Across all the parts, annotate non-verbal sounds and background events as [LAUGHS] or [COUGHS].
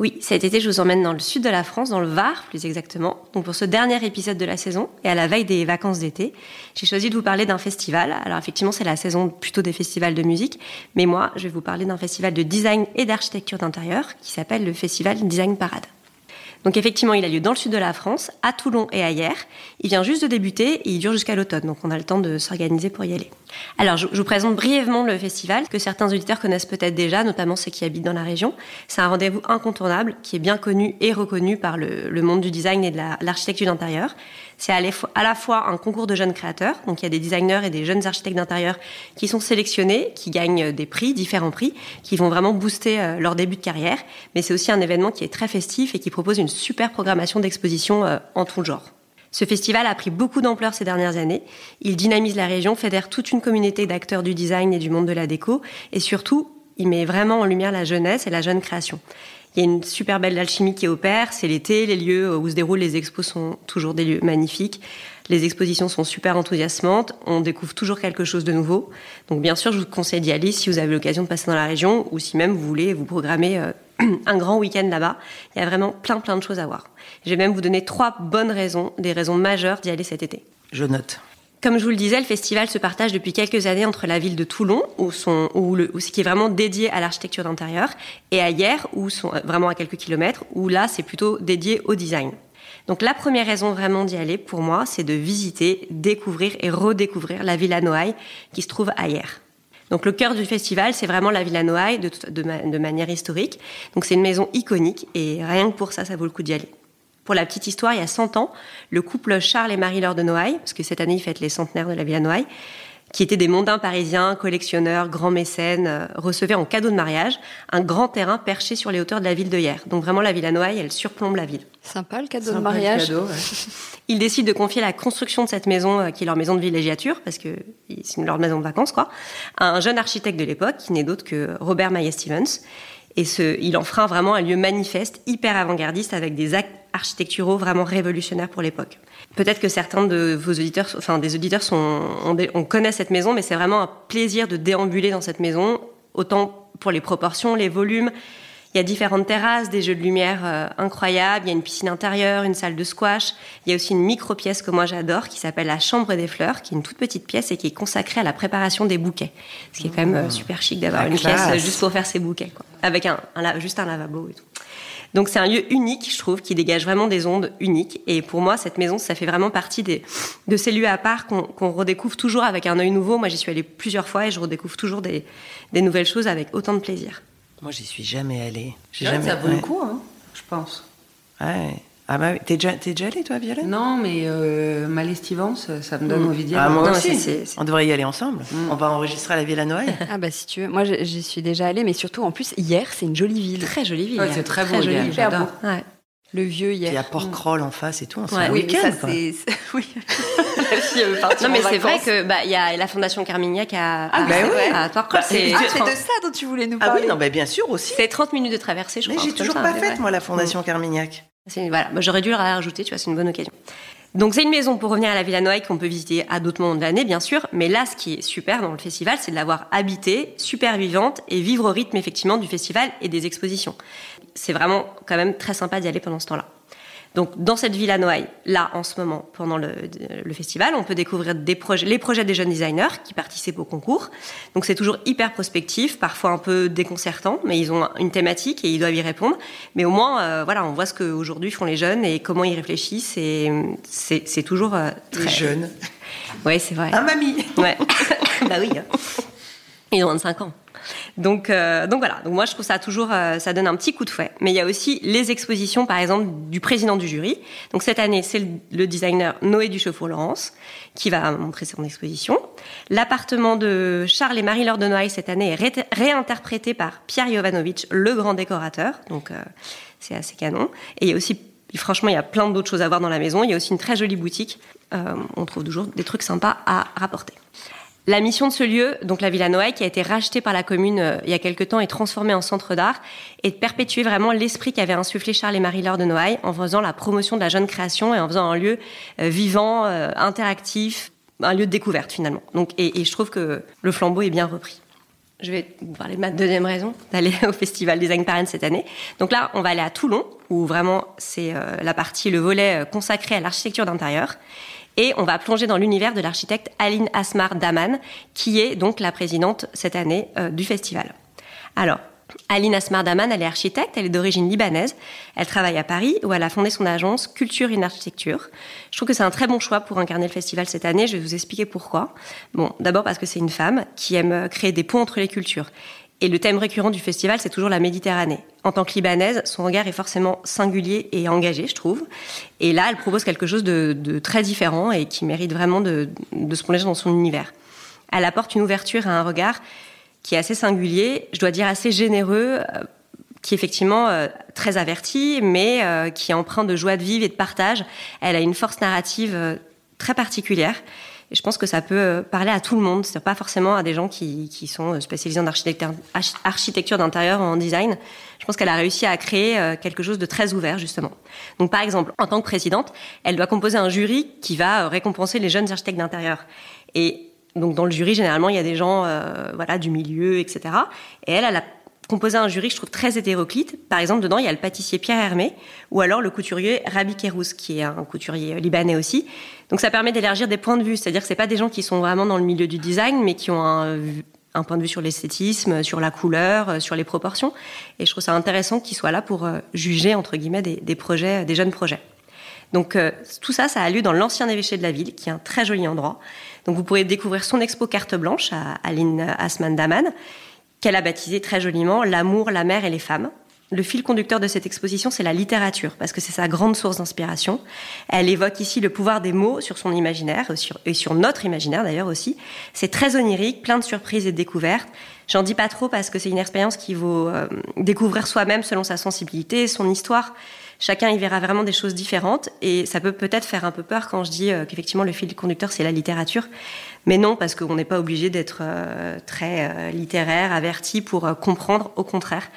Oui, cet été, je vous emmène dans le sud de la France, dans le Var plus exactement. Donc pour ce dernier épisode de la saison et à la veille des vacances d'été, j'ai choisi de vous parler d'un festival. Alors effectivement, c'est la saison plutôt des festivals de musique, mais moi, je vais vous parler d'un festival de design et d'architecture d'intérieur qui s'appelle le Festival Design Parade. Donc effectivement, il a lieu dans le sud de la France, à Toulon et ailleurs. Il vient juste de débuter et il dure jusqu'à l'automne, donc on a le temps de s'organiser pour y aller. Alors, je, vous présente brièvement le festival que certains auditeurs connaissent peut-être déjà, notamment ceux qui habitent dans la région. C'est un rendez-vous incontournable qui est bien connu et reconnu par le, monde du design et de l'architecture d'intérieur. C'est à, la fois un concours de jeunes créateurs, donc il y a des designers et des jeunes architectes d'intérieur qui sont sélectionnés, qui gagnent des prix, différents prix, qui vont vraiment booster euh, leur début de carrière. Mais c'est aussi un événement qui est très festif et qui propose une super programmation d'expositions euh, en tout genre. Ce festival a pris beaucoup d'ampleur ces dernières années. Il dynamise la région, fédère toute une communauté d'acteurs du design et du monde de la déco, et surtout, il met vraiment en lumière la jeunesse et la jeune création. Il y a une super belle alchimie qui opère. C'est l'été, les lieux où se déroulent les expos sont toujours des lieux magnifiques. Les expositions sont super enthousiasmantes. On découvre toujours quelque chose de nouveau. Donc, bien sûr, je vous conseille d'y aller si vous avez l'occasion de passer dans la région ou si même vous voulez vous programmer euh, [CLEARS THROAT] un grand week-end là-bas. Il y a vraiment plein, plein de choses à voir. Je vais même vous donner trois bonnes raisons, des raisons majeures d'y aller cet été. Je note. Comme je vous le disais, le festival se partage depuis quelques années entre la ville de Toulon, où, sont, où, le, ce qui est vraiment dédié à l'architecture d'intérieur, et à Hier, où sont euh, vraiment à quelques kilomètres, où là c'est plutôt dédié au design. Donc la première raison vraiment d'y aller, pour moi, c'est de visiter, découvrir et redécouvrir la Villa Noailles, qui se trouve Hier. Donc le cœur du festival, c'est vraiment la Villa Noailles de manière historique. Donc c'est une maison iconique et rien que pour ça, ça vaut le coup d'y aller. Pour la petite histoire, il y a 100 ans, le couple Charles et Marie-Laure de Noailles, parce que cette année, ils fêtent les centenaires de la Villa Noailles, qui étaient des mondains parisiens, collectionneurs, grands mécènes, euh, recevaient en cadeau de mariage un grand terrain perché sur les hauteurs de la ville de Hier. Donc vraiment, la Villa Noailles, elle surplombe la ville. Sympa le cadeau de mariage. Cadeau, [LAUGHS] Ils décident de confier la construction de cette maison, euh, qui est leur maison de villégiature, parce que c'est leur maison de vacances, quoi, à un jeune architecte de l'époque, qui n'est d'autre que Robert Maillet Stevens. Et ce, il en fera vraiment un lieu manifeste, hyper avant-gardiste, avec des actes architecturaux vraiment révolutionnaires pour l'époque. Peut-être que certains de vos auditeurs, enfin des auditeurs, sont, on, connaît cette maison, mais c'est vraiment un plaisir de déambuler dans cette maison, autant pour les proportions, les volumes. Il y a différentes terrasses, des jeux de lumière euh, incroyables, il y a une piscine intérieure, une salle de squash. Il y a aussi une micro-pièce que moi j'adore qui s'appelle la chambre des fleurs, qui est une toute petite pièce et qui est consacrée à la préparation des bouquets. Ce qui est quand même euh, super chic d'avoir une pièce juste pour faire ses bouquets, quoi. avec un, juste un lavabo et tout. Donc c'est un lieu unique, je trouve, qui dégage vraiment des ondes uniques. Et pour moi, cette maison, ça fait vraiment partie des, de ces lieux à part qu'on redécouvre toujours avec un œil nouveau. Moi, j'y suis allée plusieurs fois et je redécouvre toujours des, des nouvelles choses avec autant de plaisir. Moi, j'y suis jamais allée. jamais... Ça vaut le coup, hein, je pense. Ouais. Ah bah, t'es déjà, déjà allée, toi, Violette Non, mais euh, Malestivance, ça me donne mm. envie d'y aller. Ah, moi aussi. On devrait y aller ensemble. Mm. On va enregistrer à la Villa Noël. ah bah si tu veux. Moi, j'y suis déjà allée, mais surtout, en plus, hier, c'est une jolie ville. Très jolie ville. Ouais, c'est très, beau, joli, beau. Ouais. Le vieux hier. Il y a Port-Croll en face et tout. C'est un week-end, quoi. [LAUGHS] Oui. non, mais c'est vrai que bah il y a la Fondation Carmignac à, ah, bah oui. à Port-Croll. Ah, c'est de ça dont tu voulais nous parler. Ah oui, non, bah bien sûr aussi. C'est 30 minutes de traversée, je mais crois. Mais j'ai toujours pas fait, moi, la Fondation Carmignac. Voilà, j'aurais dû la rajouter, tu vois, c'est une bonne occasion. Donc c'est une maison pour revenir à la Villa Noailles qu'on peut visiter à d'autres moments de l'année bien sûr, mais là ce qui est super dans le festival, c'est de l'avoir habitée, super vivante et vivre au rythme effectivement du festival et des expositions. C'est vraiment quand même très sympa d'y aller pendant ce temps-là. Donc, dans cette ville à Noailles, là, en ce moment, pendant le, festival, on peut découvrir des projets, les projets des jeunes designers qui participent au concours. Donc, c'est toujours hyper prospectif, parfois un peu déconcertant, mais ils ont une thématique et ils doivent y répondre. Mais au moins, euh, voilà, on voit ce qu'aujourd'hui font les jeunes et comment ils réfléchissent. Et c'est toujours euh, très... jeunes. Oui, c'est vrai. Un mamie. Ouais. [LAUGHS] bah oui. Hein. Ils ont 25 ans. Donc, euh, donc voilà. Donc moi, je trouve ça toujours, euh, ça donne un petit coup de fouet. Mais il y a aussi les expositions, par exemple, du président du jury. Donc cette année, c'est le, designer Noé Ducheffault-Laurence qui va montrer son exposition. L'appartement de Charles et Marie-Laure de Noailles cette année est réinterprété par Pierre Jovanovic, le grand décorateur. Donc euh, c'est assez canon. Et il y a aussi Franchement, il y a plein d'autres choses à voir dans la maison. Il y a aussi une très jolie boutique. on trouve toujours des trucs sympas à rapporter. La mission de ce lieu, donc la Villa Noailles, qui a été rachetée par la commune euh, il y a quelque temps et transformée en centre d'art, est de perpétuer vraiment l'esprit qu'avait insufflé Charles et Marie-Laure de Noailles en faisant la promotion de la jeune création et en faisant un lieu euh, vivant, euh, interactif, un lieu de découverte finalement. Donc, et, et je trouve que le flambeau est bien repris. Je vais vous parler de ma deuxième raison d'aller [LAUGHS] au Festival Design Paris cette année. Donc là, on va aller à Toulon, où vraiment c'est la partie, le volet consacré à l'architecture d'intérieur. Et on va plonger dans l'univers de l'architecte Aline Asmar Daman, qui est donc la présidente cette année euh, du festival. Alors, Aline Asmar Daman, elle est architecte, elle est d'origine libanaise. Elle travaille à Paris où elle a fondé son agence Culture in Architecture. Je trouve que c'est un très bon choix pour incarner le festival cette année. Je vais vous expliquer pourquoi. Bon, d'abord parce que c'est une femme qui aime créer des ponts entre les cultures. Et le thème récurrent du festival, c'est toujours la Méditerranée. En tant que libanaise, son regard est forcément singulier et engagé, je trouve. Et là, elle propose quelque chose de, très différent et qui mérite vraiment de, se plonger dans son univers. Elle apporte une ouverture et un regard qui est assez singulier, je dois dire assez généreux, euh, qui est effectivement euh, très averti, mais euh, qui est empreint de joie de vivre et de partage. Elle a une force narrative très particulière. Et je pense que ça peut euh, parler à tout le monde, c'est pas forcément à des gens qui, sont euh, spécialisés en architecture, architecture d'intérieur ou en design. Je pense qu'elle a réussi à créer euh, quelque chose de très ouvert, justement. Donc, par exemple, en tant que présidente, elle doit composer un jury qui va récompenser les jeunes architectes d'intérieur. Et donc, dans le jury, généralement, il y a des gens, voilà, du milieu, etc. Et elle, elle a composé un jury je trouve très hétéroclite. Par exemple, dedans, il y a le pâtissier Pierre Hermé ou alors le couturier Rabi Kérouz, qui est un couturier libanais aussi. Donc ça permet d'élargir des points de vue, c'est-à-dire que c'est pas des gens qui sont vraiment dans le milieu du design, mais qui ont un, point de vue sur l'esthétisme, sur la couleur, sur les proportions. Et je trouve ça intéressant qu'ils soient là pour euh, juger, entre guillemets, des, projets, des jeunes projets. Donc euh, tout ça, ça a lieu dans l'ancien évêché de la ville, qui est un très joli endroit. Donc vous pourrez découvrir son expo carte blanche à Aline Asman Daman qu'elle a baptisé très joliment L'amour, la mer et les femmes. Le fil conducteur de cette exposition, c'est la littérature, parce que c'est sa grande source d'inspiration. Elle évoque ici le pouvoir des mots sur son imaginaire, et sur notre imaginaire d'ailleurs aussi. C'est très onirique, plein de surprises et de découvertes. J'en dis pas trop parce que c'est une expérience qui vaut euh, découvrir soi-même selon sa sensibilité, son histoire. Chacun y verra vraiment des choses différentes et ça peut peut-être faire un peu peur quand je dis euh, qu'effectivement le fil conducteur c'est la littérature. Mais non, parce qu'on n'est pas obligé d'être euh, très euh, littéraire, averti pour comprendre. Au contraire,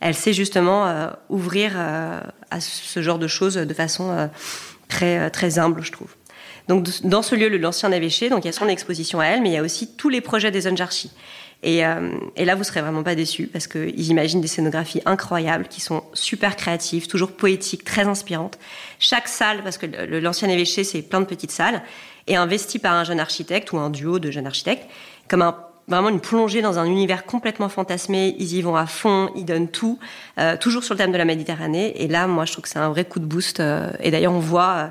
elle sait justement ouvrir à ce genre de choses de façon très, très humble, je trouve. Donc, dans ce lieu, l'ancien évêché, donc il y a son exposition à elle, mais il y a aussi tous les projets des zones archi. Et, là, vous serez vraiment pas déçus parce qu'ils imaginent des scénographies incroyables qui sont super créatives, toujours poétiques, très inspirantes. Chaque salle, parce que l'ancien évêché, c'est plein de petites salles, et investi par un jeune architecte ou un duo de jeunes architectes, comme vraiment une plongée dans un univers complètement fantasmé. Ils y vont à fond, ils donnent tout, euh, toujours sur le thème de la Méditerranée. Et là, moi, je trouve que c'est un vrai coup de boost. Euh, et d'ailleurs, on voit euh,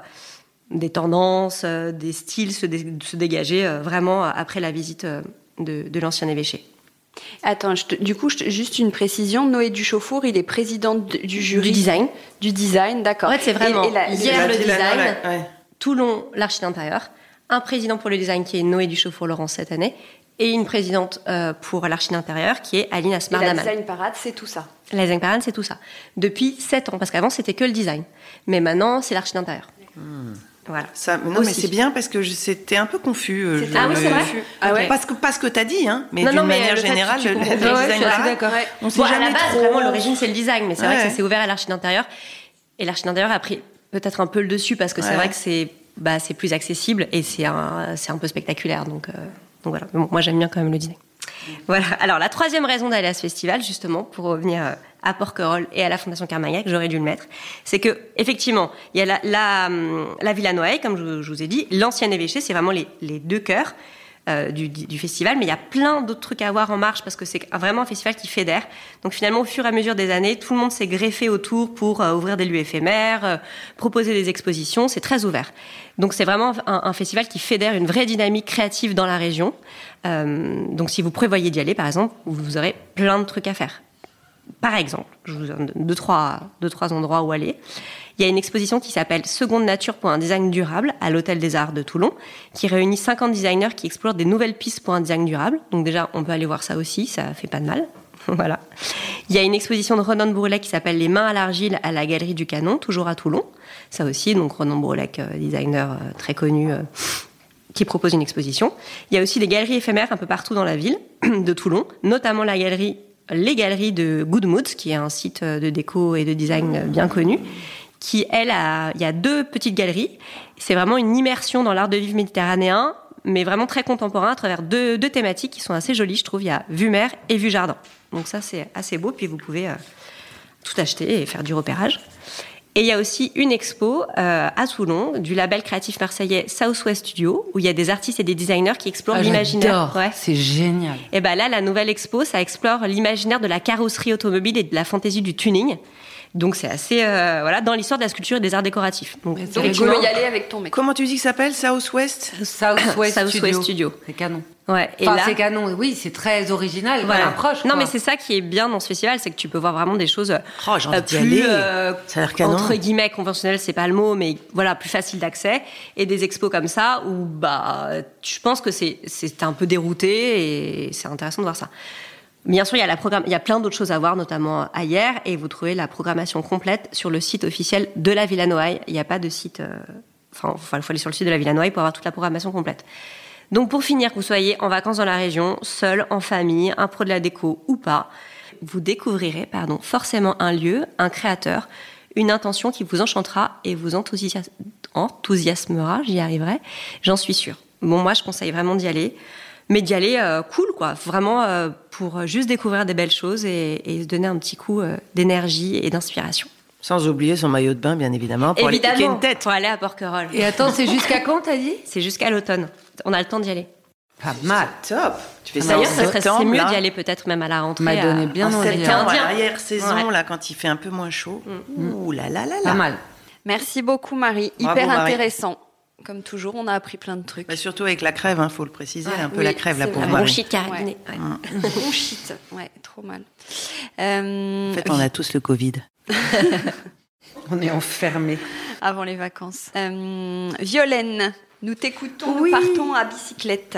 des tendances, des styles se, dégager vraiment après la visite de, l'ancien évêché. Attends, du coup, juste une précision. Noé Duchauffour, il est président du jury. Du design. Du design, d'accord. En fait, c'est vraiment hier le design, Toulon l'architecte d'intérieur, un président pour le design qui est Noé Duchaufour-Laurent cette année, et une présidente euh, pour l'archi d'intérieur qui est Aline Asmar La design parade, c'est tout ça. La design parade, c'est tout ça. Depuis 7 ans, parce qu'avant c'était que le design, mais maintenant c'est l'archi d'intérieur. Hmm. Voilà. Ça, non, mais c'est bien parce que c'était un peu confus. Euh, ah oui, c'est vrai. Ah ouais. Parce que pas ce que tu as dit, hein, mais d'une manière générale, le, design d'accord. On sait jamais à la base, trop... vraiment, l'origine c'est le design, mais c'est vrai que ça s'est ouvert à l'archi d'intérieur. Et l'archi d'intérieur a pris peut-être un peu le dessus parce que c'est vrai que c'est bah, c'est plus accessible et c'est un, c'est un peu spectaculaire. Donc, donc voilà. moi, j'aime bien quand même le dîner. Voilà. Alors, la troisième raison d'aller à ce festival, justement, pour revenir euh, à Porquerolles et à la Fondation Carmagnac, j'aurais dû le mettre, c'est que, effectivement, il y a la, hum, la Villa Noailles, comme je, vous ai dit, l'ancienne évêché, c'est vraiment les, deux cœurs. Euh, du, festival, mais il y a plein d'autres trucs à voir en marche parce que c'est vraiment un festival qui fédère. Donc finalement, au fur et à mesure des années, tout le monde s'est greffé autour pour euh, ouvrir des lieux éphémères, euh, proposer des expositions. C'est très ouvert. Donc c'est vraiment un, festival qui fédère une vraie dynamique créative dans la région. Donc si vous prévoyez d'y aller, par exemple, vous aurez plein de trucs à faire. Par exemple, je vous donne deux trois, deux, trois endroits où aller. Il y a une exposition qui s'appelle Seconde Nature pour un design durable à l'Hôtel des Arts de Toulon, qui réunit 50 designers qui explorent des nouvelles pistes pour un design durable. Donc déjà, on peut aller voir ça aussi, ça fait pas de mal. [LAUGHS] voilà. Il y a une exposition de Renan Bourlet qui s'appelle Les mains à l'argile à la Galerie du Canon, toujours à Toulon. Ça aussi, donc Renan Bourlet, euh, designer euh, très connu, euh, qui propose une exposition. Il y a aussi des galeries éphémères un peu partout dans la ville [CLEARS THROAT] de Toulon, notamment la galerie les galeries de Good Moods, qui est un site de déco et de design bien connu, qui, elle, a, il y a deux petites galeries. C'est vraiment une immersion dans l'art de vivre méditerranéen, mais vraiment très contemporain à travers deux, deux, thématiques qui sont assez jolies, je trouve. Il y a vue mer et vue jardin. Donc ça, c'est assez beau. Puis vous pouvez euh, tout acheter et faire du repérage. Et il y a aussi une expo euh, à Toulon du label créatif marseillais Southwest Studio où il y a des artistes et des designers qui explorent ah, l'imaginaire. Ouais. C'est génial. Et ben là, la nouvelle expo, ça explore l'imaginaire de la carrosserie automobile et de la fantaisie du tuning. Donc c'est assez euh, voilà dans l'histoire de la sculpture et des arts décoratifs. Donc, donc tu peux y aller avec ton mec. Comment tu dis que ça s'appelle Southwest [COUGHS] Southwest [COUGHS] South Studio. Studio. C'est canon. Ouais. Et enfin, là, c'est canon. Oui, c'est très original. Voilà. Approche, non, mais c'est ça qui est bien dans ce festival, c'est que tu peux voir vraiment des choses oh, euh, plus euh, ça a l'air canon. entre guillemets conventionnelles, c'est pas le mot, mais voilà plus facile d'accès et des expos comme ça où bah je pense que c'est c'est un peu dérouté et c'est intéressant de voir ça. Bien sûr, il y a, la programme, il y a plein d'autres choses à voir, notamment ailleurs, et vous trouvez la programmation complète sur le site officiel de la Villa Noailles. Il n'y a pas de site, euh, enfin, il faut aller sur le site de la Villa Noailles pour avoir toute la programmation complète. Donc, pour finir, que vous soyez en vacances dans la région, seul, en famille, un pro de la déco ou pas, vous découvrirez, pardon, forcément un lieu, un créateur, une intention qui vous enchantera et vous enthousiasmera, j'y arriverai, j'en suis sûre. Bon, moi, je conseille vraiment d'y aller mais d'y aller euh, cool, quoi. Vraiment euh, pour juste découvrir des belles choses et, et se donner un petit coup euh, d'énergie et d'inspiration. Sans oublier son maillot de bain, bien évidemment, pour évidemment, aller une tête. Pour aller à Porquerolles. Et attends, c'est jusqu'à quand, t'as dit? C'est jusqu'à l'automne. On a le temps d'y aller. Pas mal. Top. Tu fais ça D'ailleurs, ça serait c'est mieux d'y aller peut-être même à la rentrée. M'a donné à... bien en envie. septembre, à l'arrière-saison, ouais. là, quand il fait un peu moins chaud. Mm. Ouh là là là là. Pas mal. Merci beaucoup, Marie. Bravo, Hyper Marie. intéressant. Comme toujours, on a appris plein de trucs. Bah, surtout avec la crève, hein, faut le préciser, Ouais, un peu oui, la crève, la c'est pauvre vrai. Un Marie. bronchite cariné. Ouais. Ouais. Bon shit. Ouais, trop mal. Euh, En fait, on a tous le Covid. [LAUGHS] On est enfermés. Avant les vacances. Euh, Violaine, nous t'écoutons, Oui. nous partons à bicyclette.